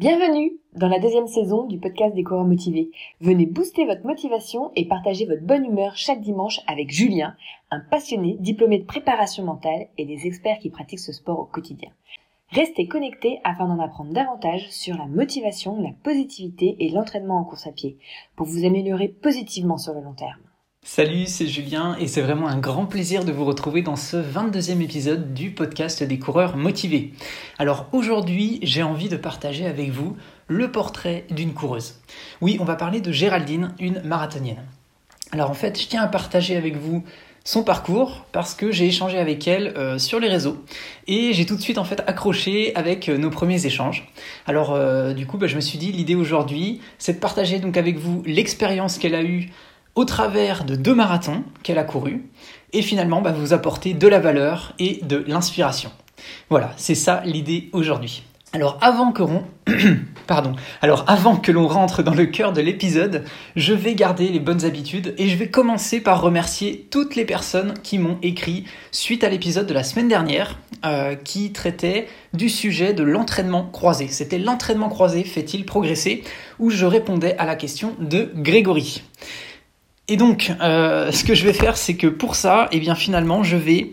Bienvenue dans la deuxième saison du podcast des coureurs motivés. Venez booster votre motivation et partager votre bonne humeur chaque dimanche avec Julien, un passionné diplômé de préparation mentale et des experts qui pratiquent ce sport au quotidien. Restez connectés afin d'en apprendre davantage sur la motivation, la positivité et l'entraînement en course à pied pour vous améliorer positivement sur le long terme. Salut, c'est Julien et c'est vraiment un grand plaisir de vous retrouver dans ce 22e épisode du podcast des coureurs motivés. Alors aujourd'hui, j'ai envie de partager avec vous le portrait d'une coureuse. Oui, on va parler de Géraldine, une marathonienne. Alors en fait, je tiens à partager avec vous son parcours parce que j'ai échangé avec elle euh, sur les réseaux et j'ai tout de suite en fait accroché avec euh, nos premiers échanges. Alors euh, du coup, bah, je me suis dit l'idée aujourd'hui, c'est de partager donc avec vous l'expérience qu'elle a eue au travers de deux marathons qu'elle a courus et finalement bah, vous apporter de la valeur et de l'inspiration. Voilà, c'est ça l'idée aujourd'hui. Alors avant que l'on pardon, alors avant que l'on rentre dans le cœur de l'épisode, je vais garder les bonnes habitudes et je vais commencer par remercier toutes les personnes qui m'ont écrit suite à l'épisode de la semaine dernière euh, qui traitait du sujet de l'entraînement croisé. C'était l'entraînement croisé fait-il progresser? Où je répondais à la question de Grégory. Et donc, euh, ce que je vais faire, c'est que pour ça, eh bien finalement, je vais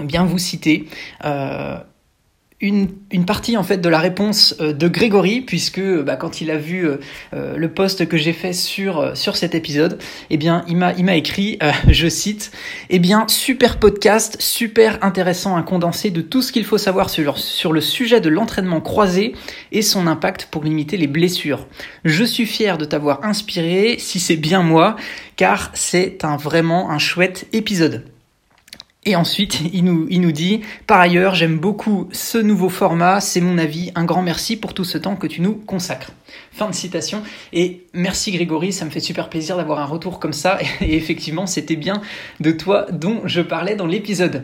bien vous citer euh, une, partie en fait de la réponse euh, de Grégory puisque bah, quand il a vu euh, euh, le post que j'ai fait sur sur cet épisode eh bien il m'a il m'a écrit je cite eh bien super podcast super intéressant un condensé de tout ce qu'il faut savoir sur sur le sujet de l'entraînement croisé et son impact pour limiter les blessures. Je suis fier de t'avoir inspiré si c'est bien moi car c'est vraiment un chouette épisode et ensuite, il nous, il nous dit, par ailleurs, j'aime beaucoup ce nouveau format, c'est mon avis, un grand merci pour tout ce temps que tu nous consacres. Fin de citation. Et merci Grégory, ça me fait super plaisir d'avoir un retour comme ça. Et effectivement, c'était bien de toi dont je parlais dans l'épisode.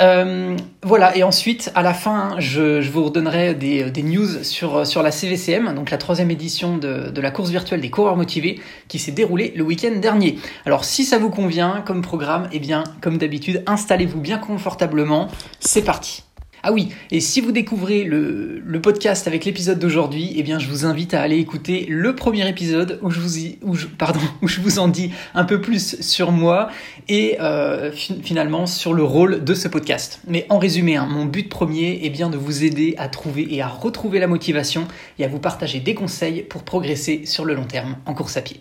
Euh, voilà, et ensuite, à la fin, je, je vous redonnerai des, des, news sur, sur la CVCM, donc la troisième édition de, de la course virtuelle des coureurs motivés, qui s'est déroulée le week-end dernier. Alors, si ça vous convient comme programme, eh bien, comme d'habitude, installez-vous bien confortablement. C'est parti. Ah oui, et si vous découvrez le, podcast avec l'épisode d'aujourd'hui, eh bien je vous invite à aller écouter le premier épisode où je vous, y, où je, pardon, où je vous en dis un peu plus sur moi et euh, finalement sur le rôle de ce podcast. Mais en résumé, hein, mon but premier est bien de vous aider à trouver et à retrouver la motivation et à vous partager des conseils pour progresser sur le long terme en course à pied.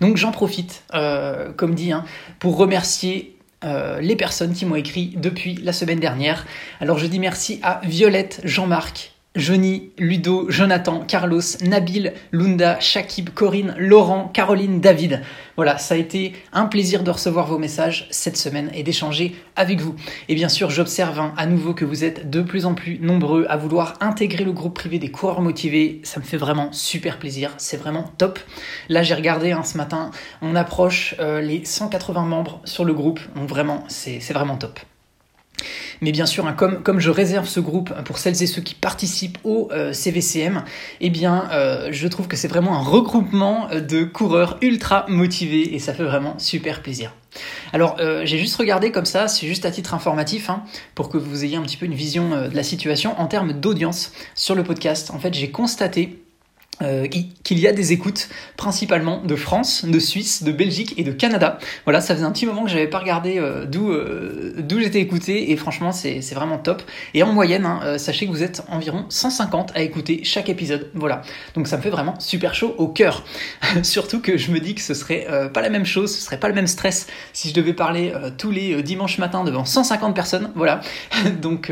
Donc j'en profite, euh, comme dit, hein, pour remercier euh, les personnes qui m'ont écrit depuis la semaine dernière. Alors je dis merci à Violette, Jean-Marc, Johnny, Ludo, Jonathan, Carlos, Nabil, Lunda, Shakib, Corinne, Laurent, Caroline, David. Voilà, ça a été un plaisir de recevoir vos messages cette semaine et d'échanger avec vous. Et bien sûr, j'observe hein, à nouveau que vous êtes de plus en plus nombreux à vouloir intégrer le groupe privé des coureurs motivés. Ça me fait vraiment super plaisir, c'est vraiment top. Là, j'ai regardé hein, ce matin, on approche euh, les 180 membres sur le groupe, donc vraiment, c'est vraiment top. Mais bien sûr, hein, comme, je réserve ce groupe pour celles et ceux qui participent au euh, CVCM, eh bien, euh, je trouve que c'est vraiment un regroupement de coureurs ultra motivés et ça fait vraiment super plaisir. Alors, euh, j'ai juste regardé comme ça, c'est juste à titre informatif, hein, pour que vous ayez un petit peu une vision de la situation en termes d'audience sur le podcast. En fait, j'ai constaté euh, qu'il y a des écoutes principalement de France, de Suisse, de Belgique et de Canada. Voilà, ça faisait un petit moment que j'avais pas regardé euh, d'où euh, d'où j'étais écouté et franchement c'est vraiment top. Et en moyenne, hein, sachez que vous êtes environ 150 à écouter chaque épisode. Voilà, donc ça me fait vraiment super chaud au cœur. Surtout que je me dis que ce serait pas la même chose, ce serait pas le même stress si je devais parler tous les dimanches matins devant 150 personnes. Voilà, donc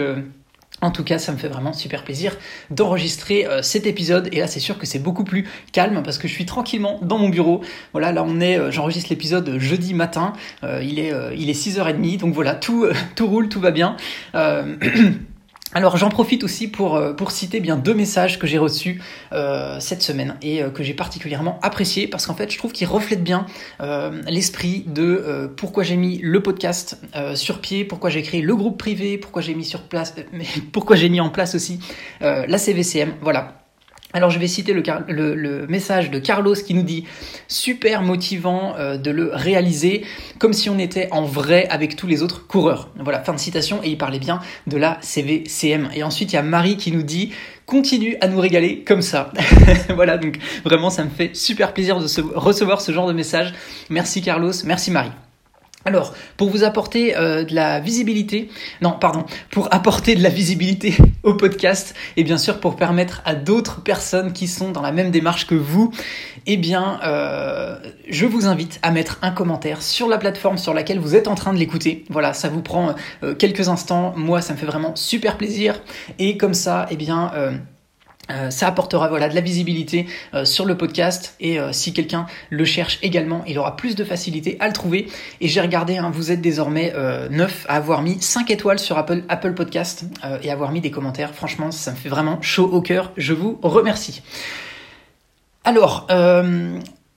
en tout cas, ça me fait vraiment super plaisir d'enregistrer euh, cet épisode. Et là, c'est sûr que c'est beaucoup plus calme parce que je suis tranquillement dans mon bureau. Voilà, là on est, euh, j'enregistre l'épisode jeudi matin. Euh, il est, il est 6h30. Donc voilà, tout, tout roule, tout va bien. Alors j'en profite aussi pour, euh, pour citer bien deux messages que j'ai reçus euh, cette semaine et euh, que j'ai particulièrement appréciés parce qu'en fait je trouve qu'ils reflètent bien l'esprit de pourquoi j'ai mis le podcast sur pied, pourquoi j'ai créé le groupe privé, pourquoi j'ai mis sur place, pourquoi j'ai mis en place aussi la CVCM. Voilà. Alors je vais citer le, message de Carlos qui nous dit super motivant euh, de le réaliser comme si on était en vrai avec tous les autres coureurs. Voilà, fin de citation et il parlait bien de la CVCM. Et ensuite il y a Marie qui nous dit continue à nous régaler comme ça. voilà, donc vraiment ça me fait super plaisir de recevoir ce genre de message. Merci Carlos, merci Marie. Alors, pour vous apporter euh, de la visibilité, non, pardon, pour apporter de la visibilité au podcast et bien sûr pour permettre à d'autres personnes qui sont dans la même démarche que vous, eh bien, euh, je vous invite à mettre un commentaire sur la plateforme sur laquelle vous êtes en train de l'écouter. Voilà, ça vous prend euh, quelques instants. Moi, ça me fait vraiment super plaisir et comme ça, eh bien euh, ça apportera voilà de la visibilité euh, sur le podcast et euh, si quelqu'un le cherche également, il aura plus de facilité à le trouver. Et j'ai regardé, hein, vous êtes désormais 9 à avoir mis 5 étoiles sur Apple, Apple Podcast et avoir mis des commentaires. Franchement, ça me fait vraiment chaud au cœur. Je vous remercie. Alors,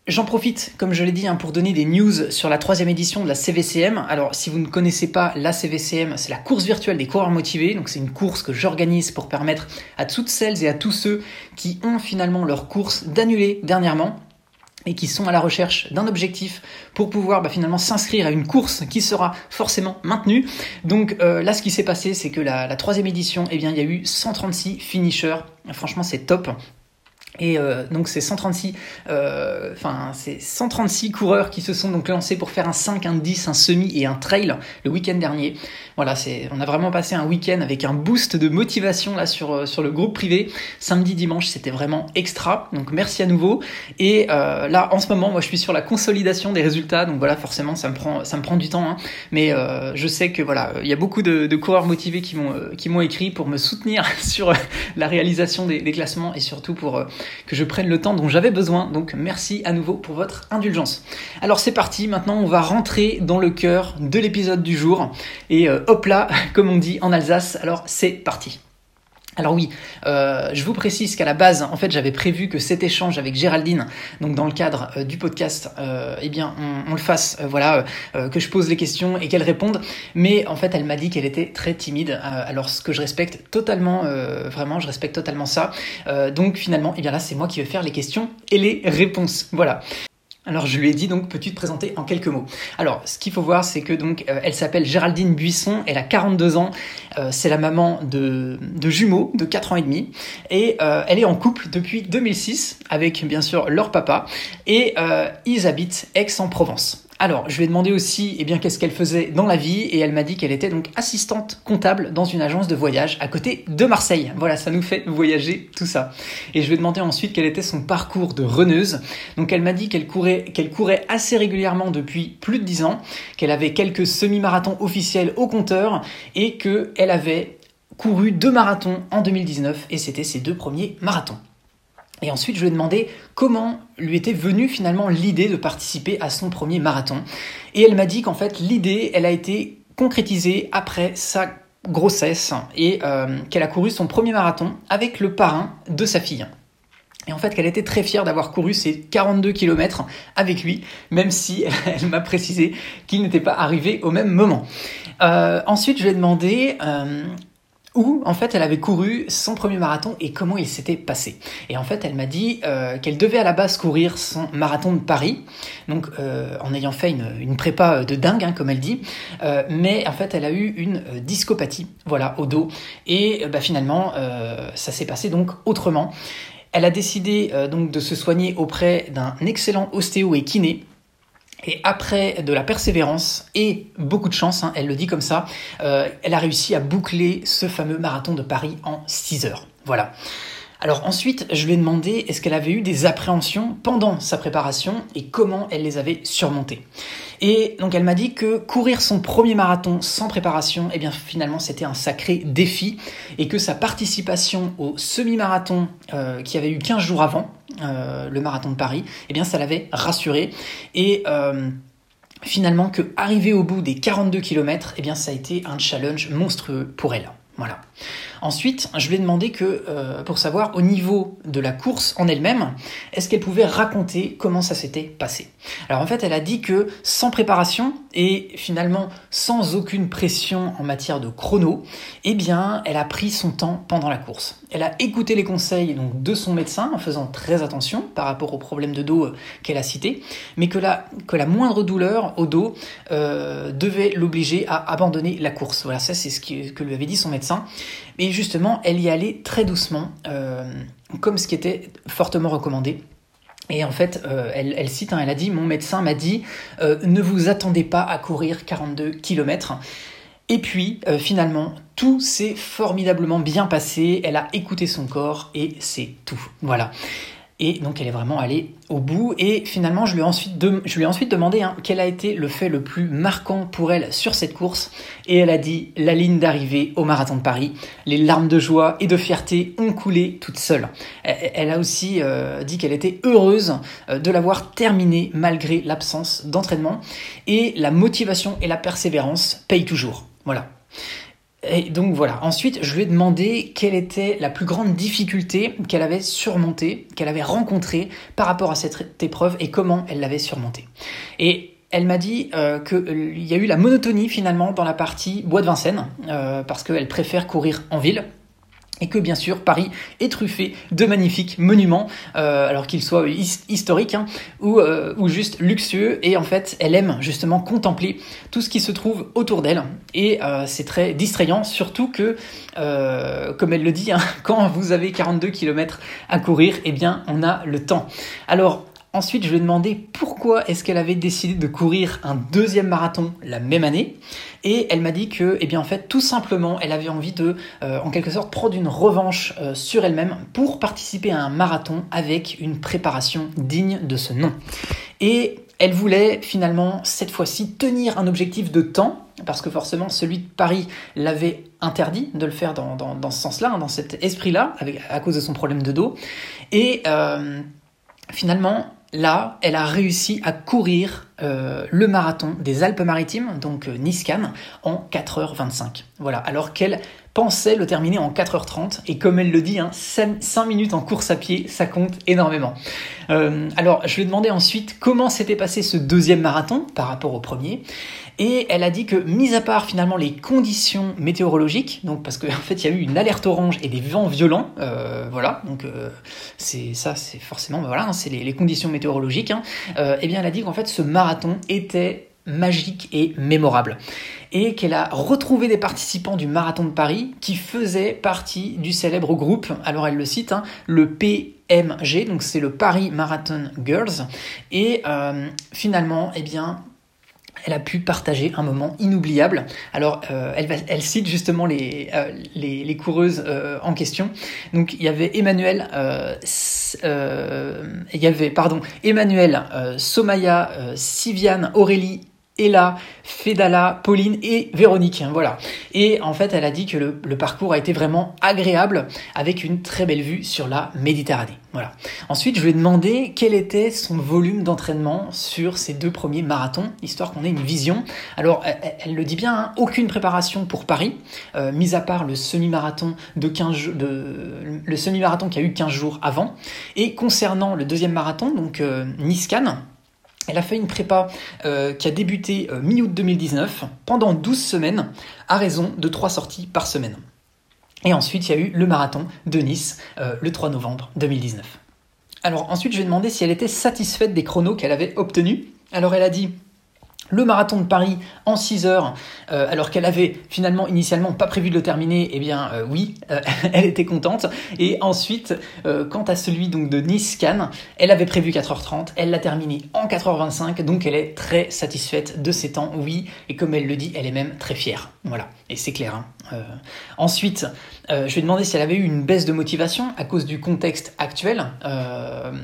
J'en profite, comme je l'ai dit, hein, pour donner des news sur la troisième édition de la CVCM. Alors, si vous ne connaissez pas la CVCM, c'est la course virtuelle des coureurs motivés. Donc, c'est une course que j'organise pour permettre à toutes celles et à tous ceux qui ont finalement leur course d'annuler dernièrement et qui sont à la recherche d'un objectif pour pouvoir bah, finalement s'inscrire à une course qui sera forcément maintenue. Donc euh, là, ce qui s'est passé, c'est que la, la, troisième édition, eh bien, il y a eu 136 finishers. Franchement, c'est top. Et euh, donc c'est 136, euh, enfin c'est 136 coureurs qui se sont donc lancés pour faire un 5, un 10, un semi et un trail le week-end dernier. Voilà, c'est, on a vraiment passé un week-end avec un boost de motivation là sur euh, sur le groupe privé. Samedi, dimanche, c'était vraiment extra. Donc merci à nouveau. Et euh, là, en ce moment, moi, je suis sur la consolidation des résultats. Donc voilà, forcément, ça me prend ça me prend du temps. Hein. Mais euh, je sais que voilà, il y a beaucoup de, de coureurs motivés qui m'ont qui m'ont écrit pour me soutenir sur la réalisation des, des classements et surtout pour que je prenne le temps dont j'avais besoin. Donc merci à nouveau pour votre indulgence. Alors c'est parti, maintenant on va rentrer dans le cœur de l'épisode du jour. Et euh, hop là, comme on dit en Alsace, alors c'est parti. Alors oui, euh, je vous précise qu'à la base, en fait, j'avais prévu que cet échange avec Géraldine, donc dans le cadre euh, du podcast, euh, eh bien, on, le fasse, voilà, que je pose les questions et qu'elle réponde. Mais en fait, elle m'a dit qu'elle était très timide. alors, ce que je respecte totalement, vraiment, je respecte totalement ça. donc finalement, eh bien là, c'est moi qui vais faire les questions et les réponses. Voilà. Alors je lui ai dit donc peux-tu te présenter en quelques mots? Alors ce qu'il faut voir c'est que donc euh, elle s'appelle Géraldine Buisson, elle a 42 ans, euh, c'est la maman de, de, jumeaux de 4 ans et demi et euh, elle est en couple depuis 2006 avec bien sûr leur papa et ils habitent Aix-en-Provence. Alors, je lui ai demandé aussi eh bien, qu'est-ce qu'elle faisait dans la vie et elle m'a dit qu'elle était donc assistante comptable dans une agence de voyage à côté de Marseille. Voilà, ça nous fait voyager tout ça. Et je lui ai demandé ensuite quel était son parcours de reneuse. Donc elle m'a dit qu'elle courait, qu'elle courait assez régulièrement depuis plus de 10 ans, qu'elle avait quelques semi-marathons officiels au compteur et qu'elle avait couru deux marathons en 2019 et c'était ses deux premiers marathons. Et ensuite, je lui ai demandé comment lui était venue finalement l'idée de participer à son premier marathon. Et elle m'a dit qu'en fait, l'idée, elle a été concrétisée après sa grossesse et euh, qu'elle a couru son premier marathon avec le parrain de sa fille. Et en fait, qu'elle était très fière d'avoir couru ces 42 km avec lui, même si elle m'a précisé qu'il n'était pas arrivé au même moment. Euh, ensuite, je lui ai demandé euh, où en fait elle avait couru son premier marathon et comment il s'était passé. Et en fait elle m'a dit euh, qu'elle devait à la base courir son marathon de Paris, donc euh, en ayant fait une, une, prépa de dingue hein, comme elle dit, euh, mais en fait elle a eu une discopathie, voilà, au dos, et bah, finalement ça s'est passé donc autrement. Elle a décidé donc de se soigner auprès d'un excellent ostéo et kiné et après de la persévérance et beaucoup de chance, hein, elle le dit comme ça, euh, elle a réussi à boucler ce fameux marathon de Paris en 6 heures. Voilà. Alors ensuite, je lui ai demandé est-ce qu'elle avait eu des appréhensions pendant sa préparation et comment elle les avait surmontées. Et donc elle m'a dit que courir son premier marathon sans préparation, eh bien finalement c'était un sacré défi et que sa participation au semi-marathon euh, qui avait eu 15 jours avant, euh, le marathon de Paris, eh bien ça l'avait rassurée et euh, finalement que arriver au bout des 42 km, eh bien ça a été un challenge monstrueux pour elle. Voilà. Ensuite, je lui ai demandé que, euh, pour savoir au niveau de la course en elle-même, est-ce qu'elle pouvait raconter comment ça s'était passé. Alors en fait, elle a dit que sans préparation et finalement sans aucune pression en matière de chrono, eh bien, elle a pris son temps pendant la course. Elle a écouté les conseils donc, de son médecin en faisant très attention par rapport aux problèmes de dos euh, qu'elle a cités, mais que la, que la moindre douleur au dos euh, devait l'obliger à abandonner la course. Voilà, ça c'est ce que lui avait dit son médecin. Et justement, elle y allait très doucement, euh, comme ce qui était fortement recommandé. Et en fait, euh, elle, cite, hein, elle a dit, mon médecin m'a dit, euh, ne vous attendez pas à courir 42 km. Et puis, finalement, tout s'est formidablement bien passé. Elle a écouté son corps et c'est tout. Voilà. Et donc elle est vraiment allée au bout. Et finalement, je lui ai ensuite, demandé hein, quel a été le fait le plus marquant pour elle sur cette course. Et elle a dit la ligne d'arrivée au marathon de Paris. Les larmes de joie et de fierté ont coulé toutes seules. Elle a aussi euh, dit qu'elle était heureuse euh, de l'avoir terminée malgré l'absence d'entraînement. Et la motivation et la persévérance payent toujours. Voilà. Et donc voilà, ensuite je lui ai demandé quelle était la plus grande difficulté qu'elle avait surmontée, qu'elle avait rencontrée par rapport à cette épreuve et comment elle l'avait surmontée. Et elle m'a dit euh, qu'il euh, y a eu la monotonie finalement dans la partie Bois de Vincennes, euh, parce qu'elle préfère courir en ville et que bien sûr Paris est truffé de magnifiques monuments, euh, alors qu'ils soient historiques hein, ou, euh, ou, juste luxueux, et en fait elle aime justement contempler tout ce qui se trouve autour d'elle, et euh, c'est très distrayant, surtout que, comme elle le dit, hein, quand vous avez 42 km à courir, eh bien on a le temps. Alors Ensuite, je lui ai demandé pourquoi est-ce qu'elle avait décidé de courir un deuxième marathon la même année. Et elle m'a dit que, eh bien, en fait, tout simplement, elle avait envie de, euh, en quelque sorte, prendre une revanche euh, sur elle-même pour participer à un marathon avec une préparation digne de ce nom. Et elle voulait finalement, cette fois-ci, tenir un objectif de temps, parce que forcément, celui de Paris l'avait interdit de le faire dans, dans, ce sens-là, hein, dans cet esprit-là, à cause de son problème de dos. Et euh, finalement, là, elle a réussi à courir euh, le marathon des Alpes-Maritimes, donc euh, en 4h25. Voilà, alors qu'elle pensait le terminer en 4h30, et comme elle le dit, hein, 5, minutes en course à pied, ça compte énormément. Euh, alors, je lui ai demandé ensuite comment s'était passé ce deuxième marathon par rapport au premier, et elle a dit que, mis à part finalement les conditions météorologiques, donc parce qu'en en fait il y a eu une alerte orange et des vents violents, euh, voilà, donc c'est ça, c'est forcément, bah, voilà, hein, c'est les, conditions météorologiques. Hein, euh, eh bien, elle a dit qu'en fait ce marathon était magique et mémorable. Et qu'elle a retrouvé des participants du Marathon de Paris qui faisaient partie du célèbre groupe, alors elle le cite, hein, le PMG, donc c'est le Paris Marathon Girls. Et finalement, eh bien, elle a pu partager un moment inoubliable. Alors, euh, elle, cite justement les, euh, coureuses euh, en question. Donc, il y avait Emmanuel, il y avait, pardon, Emmanuel, Somaya, Siviane, Aurélie Ella, Fedala, Pauline et Véronique. Voilà. Et en fait, elle a dit que le, parcours a été vraiment agréable avec une très belle vue sur la Méditerranée. Voilà. Ensuite, je lui ai demandé quel était son volume d'entraînement sur ces deux premiers marathons, histoire qu'on ait une vision. Alors, elle, le dit bien, hein, aucune préparation pour Paris, euh, mis à part le semi-marathon de 15 de, le semi-marathon qui a eu 15 jours avant. Et concernant le deuxième marathon, donc euh, Nice-Cannes, elle a fait une prépa euh, qui a débuté euh, mi-août 2019 pendant 12 semaines à raison de 3 sorties par semaine. Et ensuite, il y a eu le marathon de Nice euh, le 3 novembre 2019. Alors ensuite, je lui ai demandé si elle était satisfaite des chronos qu'elle avait obtenus. Alors elle a dit le marathon de Paris en 6 heures, euh, alors qu'elle avait finalement initialement pas prévu de le terminer, eh bien euh, oui, euh, elle était contente. Et ensuite, quant à celui donc de Nice-Cannes, elle avait prévu 4h30, elle l'a terminé en 4h25, donc elle est très satisfaite de ses temps, oui, et comme elle le dit, elle est même très fière. Voilà, et c'est clair. Hein. ensuite, je lui ai demandé si elle avait eu une baisse de motivation à cause du contexte actuel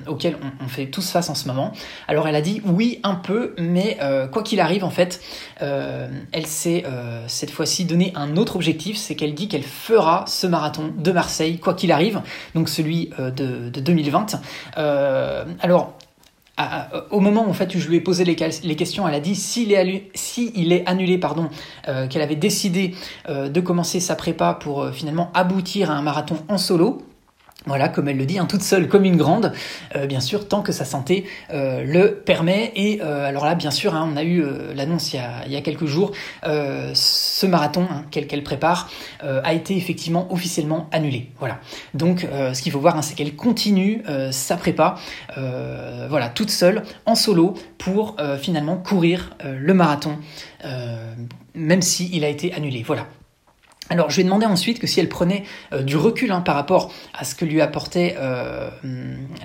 auquel on, fait tous face en ce moment. Alors elle a dit oui un peu, mais quoi qu'il arrive, en fait, euh, elle s'est euh, cette fois-ci donné un autre objectif, c'est qu'elle dit qu'elle fera ce marathon de Marseille, quoi qu'il arrive, donc celui euh, de, 2020. alors, au moment en fait où je lui ai posé les, questions, elle a dit s'il est, si est annulé, pardon, qu'elle avait décidé de commencer sa prépa pour finalement aboutir à un marathon en solo. Voilà, comme elle le dit, hein, toute seule comme une grande, euh, bien sûr, tant que sa santé euh, le permet. Et euh, alors là, bien sûr, hein, on a eu l'annonce il, y a quelques jours, ce marathon hein, qu'elle prépare a été effectivement officiellement annulé. Voilà. Donc, ce qu'il faut voir, c'est qu'elle continue sa prépa, voilà, toute seule, en solo, pour finalement courir le marathon, même s'il il a été annulé. Voilà. Alors, je lui ai demandé ensuite que si elle prenait euh, du recul hein, par rapport à ce que lui apportait euh,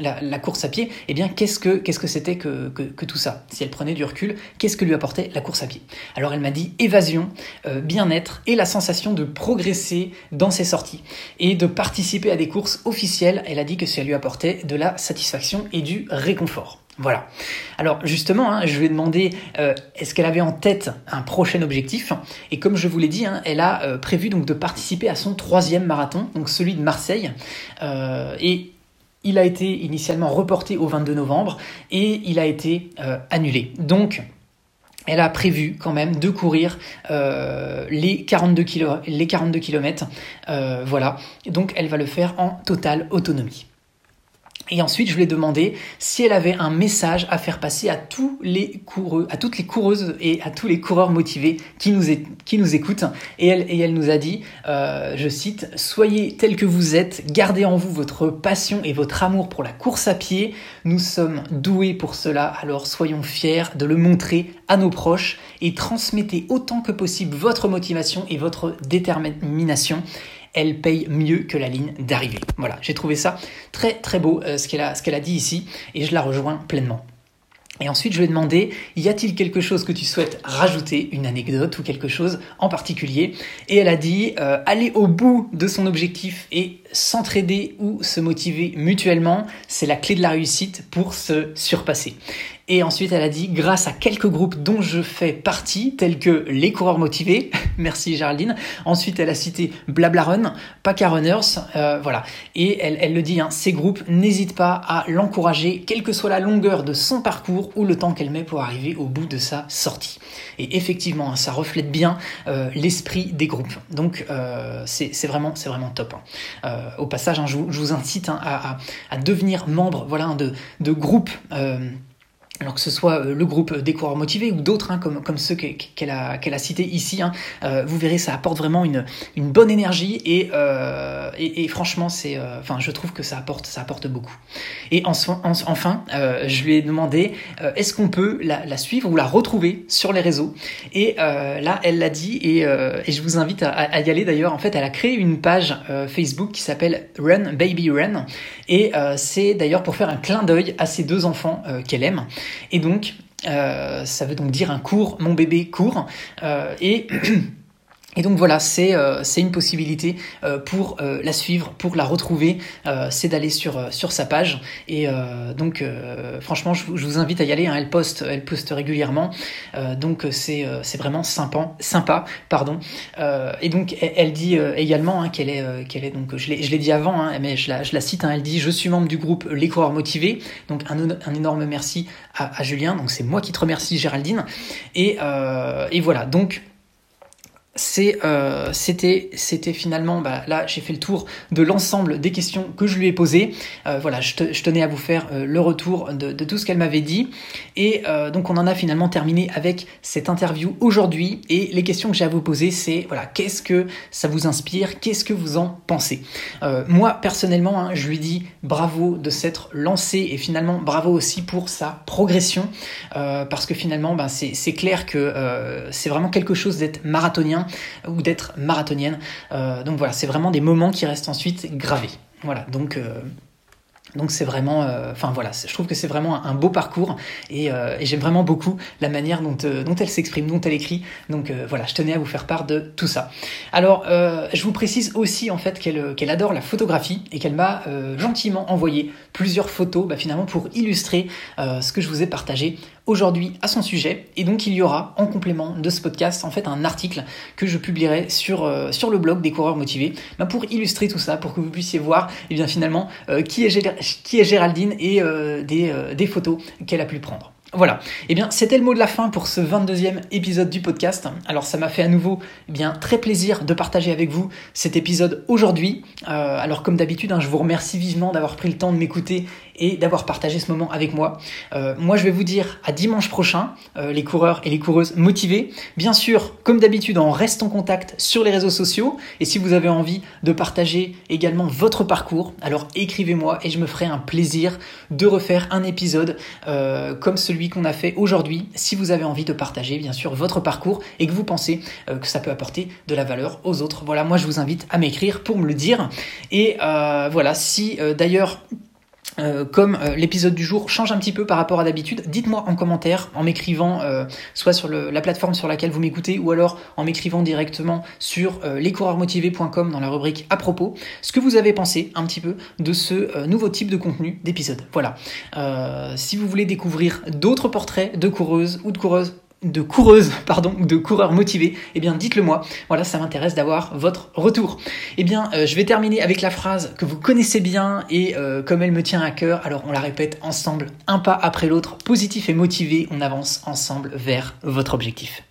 la, course à pied, eh bien, qu'est-ce que qu'est-ce que c'était que, que, tout ça? Si elle prenait du recul, qu'est-ce que lui apportait la course à pied? Alors, elle m'a dit évasion, euh, bien-être et la sensation de progresser dans ses sorties et de participer à des courses officielles. Elle a dit que ça lui apportait de la satisfaction et du réconfort. Voilà. Alors justement, hein, je lui ai demandé euh, est-ce qu'elle avait en tête un prochain objectif? Et comme je vous l'ai dit, hein, elle a euh, prévu donc de participer à son troisième marathon, donc celui de Marseille, euh, et il a été initialement reporté au 22 novembre et il a été annulé. Donc elle a prévu quand même de courir les 42 les 42 km, voilà. Donc elle va le faire en totale autonomie. Et ensuite, je lui ai demandé si elle avait un message à faire passer à tous les coureux, à toutes les coureuses et à tous les coureurs motivés qui nous, écoutent. Et elle, nous a dit, euh, je cite, Soyez tels que vous êtes, gardez en vous votre passion et votre amour pour la course à pied. Nous sommes doués pour cela, alors soyons fiers de le montrer à nos proches et transmettez autant que possible votre motivation et votre détermination elle paye mieux que la ligne d'arrivée. Voilà, j'ai trouvé ça très très beau euh, ce qu'elle a, dit ici et je la rejoins pleinement. Et ensuite, je lui ai demandé, y a-t-il quelque chose que tu souhaites rajouter, une anecdote ou quelque chose en particulier? Et elle a dit, euh, aller au bout de son objectif et s'entraider ou se motiver mutuellement, c'est la clé de la réussite pour se surpasser. Et ensuite, elle a dit, grâce à quelques groupes dont je fais partie, tels que les coureurs motivés, merci Géraldine. Ensuite, elle a cité Blablarun, Paca Runners, euh, voilà. Et elle, elle le dit, hein, ces groupes n'hésitent pas à l'encourager, quelle que soit la longueur de son parcours ou le temps qu'elle met pour arriver au bout de sa sortie. Et effectivement, hein, ça reflète bien euh, l'esprit des groupes. Donc, euh, c'est vraiment, vraiment top. Hein. au passage, je, vous, incite à, à, devenir membre, voilà, de, de groupes alors que ce soit euh, le groupe des coureurs motivés ou d'autres, hein, comme, ceux qu'elle a, qu'elle a cités ici, hein, euh, vous verrez, ça apporte vraiment une, bonne énergie et, euh, et, franchement, c'est, enfin, je trouve que ça apporte, beaucoup. Et en, enfin, je lui ai demandé, est-ce qu'on peut la, suivre ou la retrouver sur les réseaux? Et là, elle l'a dit et, je vous invite à, à y aller d'ailleurs. En fait, elle a créé une page Facebook qui s'appelle Run Baby Run et c'est d'ailleurs pour faire un clin d'œil à ces deux enfants qu'elle aime. Et donc, euh, ça veut donc dire un cours, mon bébé court. Euh, et Et donc voilà, c'est euh, une possibilité euh, pour euh, la suivre, pour la retrouver, euh, c'est d'aller sur, sur sa page. Et donc franchement, je, je, vous invite à y aller. Hein, elle poste, elle poste régulièrement, donc c'est vraiment sympa, sympa, pardon. et donc elle, dit également hein, qu'elle est qu'elle est donc je l'ai je l'ai dit avant, hein, mais je la je la cite. Hein, elle dit je suis membre du groupe Les coureurs motivés. Donc un, un énorme merci à, à Julien. Donc c'est moi qui te remercie, Géraldine. Et et voilà donc euh, c'était finalement bah, là j'ai fait le tour de l'ensemble des questions que je lui ai posées. Euh, voilà je, tenais à vous faire euh, le retour de, tout ce qu'elle m'avait dit. Et donc on en a finalement terminé avec cette interview aujourd'hui. Et les questions que j'ai à vous poser c'est voilà qu'est-ce que ça vous inspire? Qu'est-ce que vous en pensez? Moi personnellement hein, je lui dis bravo de s'être lancé et finalement bravo aussi pour sa progression. Parce que finalement ben, c'est clair que c'est vraiment quelque chose d'être marathonien ou d'être marathonienne. Euh, donc voilà, c'est vraiment des moments qui restent ensuite gravés. Voilà, donc euh, donc c'est vraiment, euh, enfin voilà, je trouve que c'est vraiment un, beau parcours et, j'aime vraiment beaucoup la manière dont, dont elle s'exprime, dont elle écrit. Donc voilà, je tenais à vous faire part de tout ça. Alors je vous précise aussi en fait qu'elle adore la photographie et qu'elle m'a gentiment envoyé plusieurs photos bah, finalement pour illustrer ce que je vous ai partagé aujourd'hui à son sujet. Et donc il y aura en complément de ce podcast en fait un article que je publierai sur, euh, sur le blog des coureurs motivés bah, pour illustrer tout ça, pour que vous puissiez voir et eh bien finalement euh, qui est qui est Géraldine et des, des photos qu'elle a pu prendre. Voilà, eh bien c'était le mot de la fin pour ce 22e épisode du podcast. Alors ça m'a fait à nouveau eh bien très plaisir de partager avec vous cet épisode aujourd'hui. Euh, alors comme d'habitude, hein, je vous remercie vivement d'avoir pris le temps de m'écouter et d'avoir partagé ce moment avec moi. Euh, moi je vais vous dire à dimanche prochain, euh, les coureurs et les coureuses motivés. Bien sûr, comme d'habitude, on reste en contact sur les réseaux sociaux et si vous avez envie de partager également votre parcours, alors écrivez-moi et je me ferai un plaisir de refaire un épisode comme celui qu'on a fait aujourd'hui, si vous avez envie de partager bien sûr votre parcours et que vous pensez euh, que ça peut apporter de la valeur aux autres. Voilà, moi je vous invite à m'écrire pour me le dire. Et euh, voilà, si euh, d'ailleurs euh, comme euh, l'épisode du jour change un petit peu par rapport à d'habitude, dites-moi en commentaire en m'écrivant euh, soit sur la plateforme sur laquelle vous m'écoutez ou alors en m'écrivant directement sur lescoureursmotivés.com dans la rubrique à propos ce que vous avez pensé un petit peu de ce nouveau type de contenu d'épisode. Voilà. si vous voulez découvrir d'autres portraits de coureuses ou de coureuses de coureuse, pardon, de coureurs motivés, eh bien dites-le moi. Voilà, ça m'intéresse d'avoir votre retour. Eh bien, euh, je vais terminer avec la phrase que vous connaissez bien et euh, comme elle me tient à cœur, alors on la répète ensemble, un pas après l'autre, positif et motivé, on avance ensemble vers votre objectif.